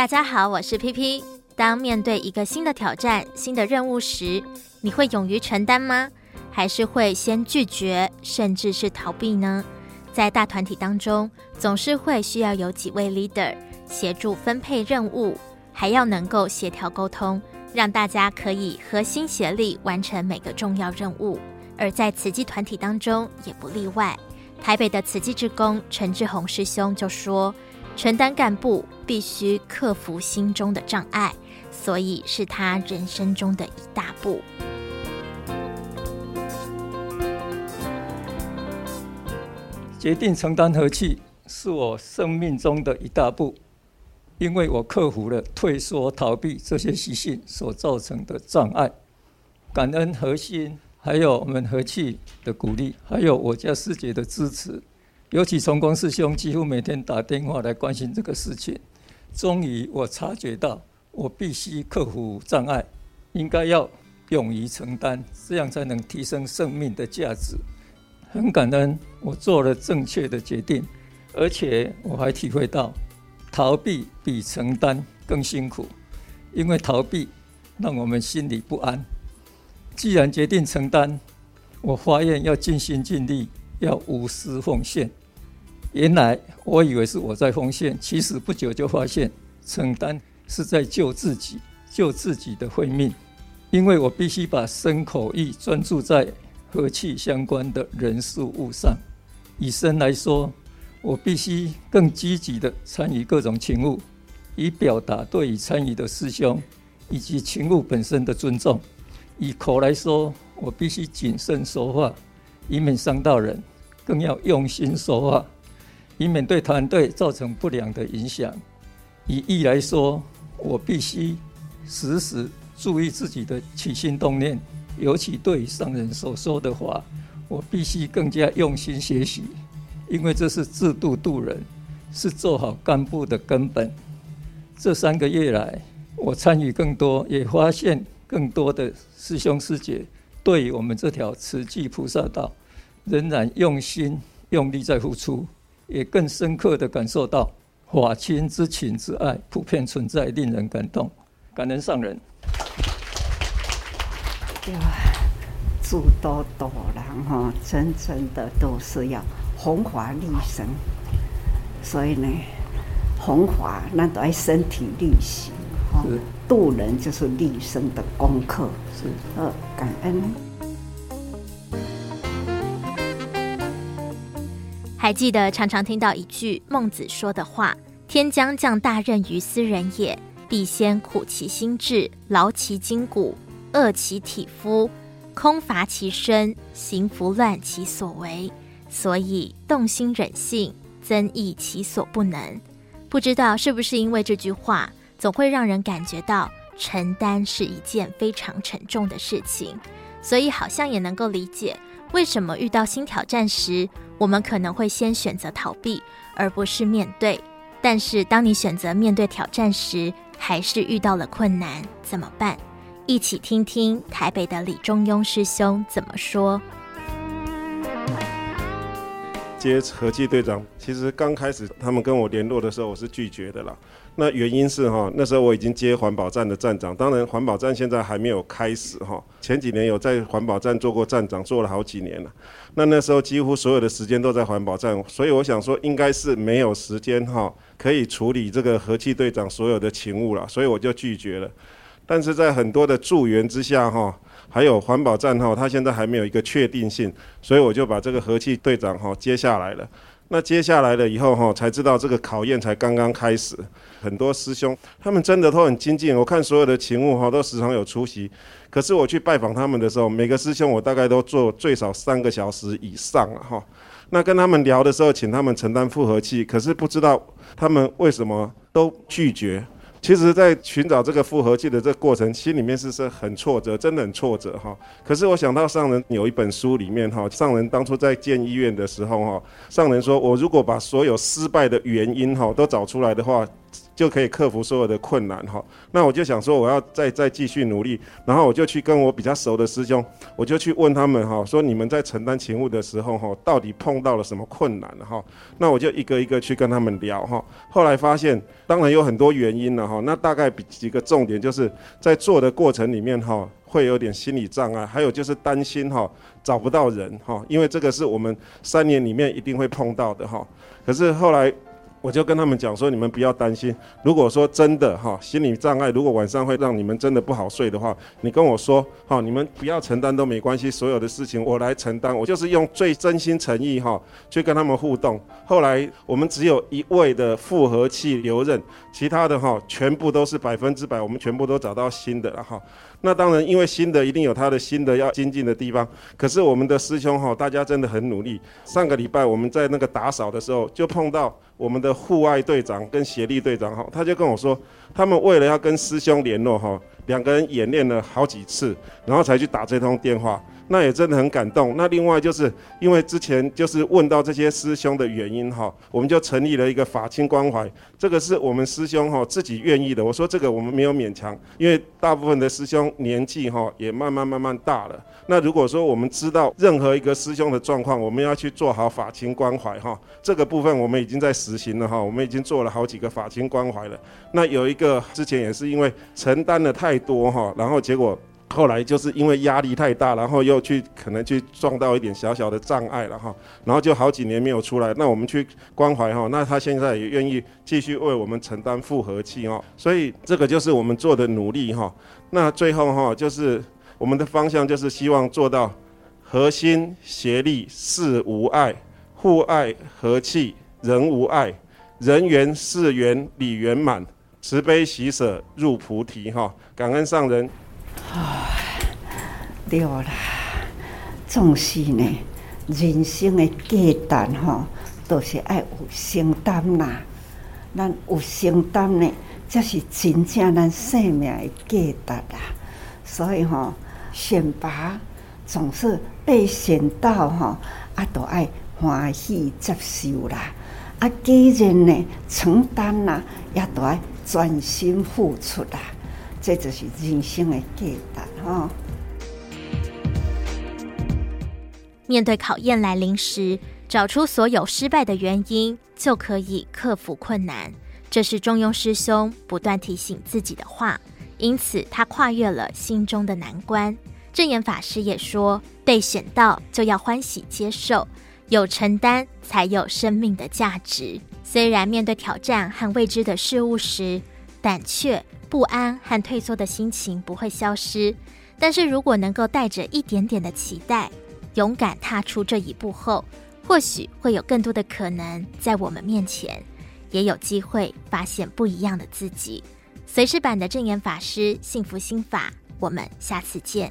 大家好，我是 PP。当面对一个新的挑战、新的任务时，你会勇于承担吗？还是会先拒绝，甚至是逃避呢？在大团体当中，总是会需要有几位 leader 协助分配任务，还要能够协调沟通，让大家可以合心协力完成每个重要任务。而在慈济团体当中也不例外。台北的慈济志工陈志宏师兄就说：“承担干部必须克服心中的障碍，所以是他人生中的一大步。”决定承担和气是我生命中的一大步，因为我克服了退缩、逃避这些习性所造成的障碍，感恩核心。还有我们和气的鼓励，还有我家师姐的支持，尤其崇光师兄几乎每天打电话来关心这个事情。终于我察觉到，我必须克服障碍，应该要勇于承担，这样才能提升生命的价值。很感恩我做了正确的决定，而且我还体会到，逃避比承担更辛苦，因为逃避让我们心里不安。既然决定承担，我发愿要尽心尽力，要无私奉献。原来我以为是我在奉献，其实不久就发现承担是在救自己，救自己的慧命。因为我必须把身口意专注在和气相关的人事物上。以身来说，我必须更积极地参与各种勤务，以表达对于参与的师兄以及勤务本身的尊重。以口来说，我必须谨慎说话，以免伤到人；更要用心说话，以免对团队造成不良的影响。以意来说，我必须时时注意自己的起心动念，尤其对上人所说的话，我必须更加用心学习，因为这是制度度人，是做好干部的根本。这三个月来，我参与更多，也发现。更多的师兄师姐对于我们这条慈济菩萨道，仍然用心用力在付出，也更深刻的感受到法亲之情之爱普遍存在，令人感动。感人上人。对啊，诸多多人哈，真正的都是要弘法利生，所以呢，弘法那都要身体力行。是渡人就是立生的功课，是呃感恩。还记得常常听到一句孟子说的话：“天将降大任于斯人也，必先苦其心志，劳其筋骨，饿其体肤，空乏其身，行拂乱其所为，所以动心忍性，增益其所不能。”不知道是不是因为这句话？总会让人感觉到承担是一件非常沉重的事情，所以好像也能够理解为什么遇到新挑战时，我们可能会先选择逃避，而不是面对。但是当你选择面对挑战时，还是遇到了困难，怎么办？一起听听台北的李中庸师兄怎么说。接和气队长，其实刚开始他们跟我联络的时候，我是拒绝的啦。那原因是哈，那时候我已经接环保站的站长，当然环保站现在还没有开始哈。前几年有在环保站做过站长，做了好几年了。那那时候几乎所有的时间都在环保站，所以我想说应该是没有时间哈，可以处理这个和气队长所有的勤务了，所以我就拒绝了。但是在很多的助缘之下哈，还有环保站哈，他现在还没有一个确定性，所以我就把这个和气队长哈接下来了。那接下来了以后哈，才知道这个考验才刚刚开始。很多师兄他们真的都很精进，我看所有的勤务哈都时常有出席。可是我去拜访他们的时候，每个师兄我大概都做最少三个小时以上了哈。那跟他们聊的时候，请他们承担复合器，可是不知道他们为什么都拒绝。其实，在寻找这个复合剂的这个过程，心里面是是很挫折，真的很挫折哈。可是我想到上人有一本书里面哈，上人当初在建医院的时候哈，上人说，我如果把所有失败的原因哈都找出来的话，就可以克服所有的困难哈。那我就想说，我要再再继续努力，然后我就去跟我比较熟的师兄，我就去问他们哈，说你们在承担勤务的时候哈，到底碰到了什么困难哈？那我就一个一个去跟他们聊哈。后来发现，当然有很多原因了哈。那大概比几个重点，就是在做的过程里面哈，会有点心理障碍，还有就是担心哈找不到人哈，因为这个是我们三年里面一定会碰到的哈。可是后来。我就跟他们讲说，你们不要担心。如果说真的哈，心理障碍，如果晚上会让你们真的不好睡的话，你跟我说，哈，你们不要承担都没关系，所有的事情我来承担。我就是用最真心诚意哈去跟他们互动。后来我们只有一位的复合器留任，其他的哈全部都是百分之百，我们全部都找到新的了哈。那当然，因为新的一定有他的新的要精进的地方。可是我们的师兄哈，大家真的很努力。上个礼拜我们在那个打扫的时候，就碰到我们的户外队长跟协力队长哈，他就跟我说，他们为了要跟师兄联络哈，两个人演练了好几次，然后才去打这通电话。那也真的很感动。那另外就是因为之前就是问到这些师兄的原因哈，我们就成立了一个法亲关怀。这个是我们师兄哈自己愿意的。我说这个我们没有勉强，因为大部分的师兄年纪哈也慢慢慢慢大了。那如果说我们知道任何一个师兄的状况，我们要去做好法亲关怀哈。这个部分我们已经在实行了哈，我们已经做了好几个法亲关怀了。那有一个之前也是因为承担了太多哈，然后结果。后来就是因为压力太大，然后又去可能去撞到一点小小的障碍了哈，然后就好几年没有出来。那我们去关怀哈，那他现在也愿意继续为我们承担复合器哦，所以这个就是我们做的努力哈。那最后哈，就是我们的方向就是希望做到合心协力事无碍，互爱和气人无碍，人圆事圆理圆满，慈悲喜舍入菩提哈。感恩上人。啊，对啦，总是呢，人生的价值吼，都是爱有承担啦。咱有承担呢，才是真正咱生命的价值啦。所以吼，选拔总是被选到吼，啊，都爱欢喜接受啦。啊，既然呢承担啦，也都爱专心付出啦。这就是人生的价值哈。面对考验来临时，找出所有失败的原因，就可以克服困难。这是中庸师兄不断提醒自己的话。因此，他跨越了心中的难关。证严法师也说：“被选到就要欢喜接受，有承担才有生命的价值。”虽然面对挑战和未知的事物时，胆怯。不安和退缩的心情不会消失，但是如果能够带着一点点的期待，勇敢踏出这一步后，或许会有更多的可能在我们面前，也有机会发现不一样的自己。随时版的证言法师幸福心法，我们下次见。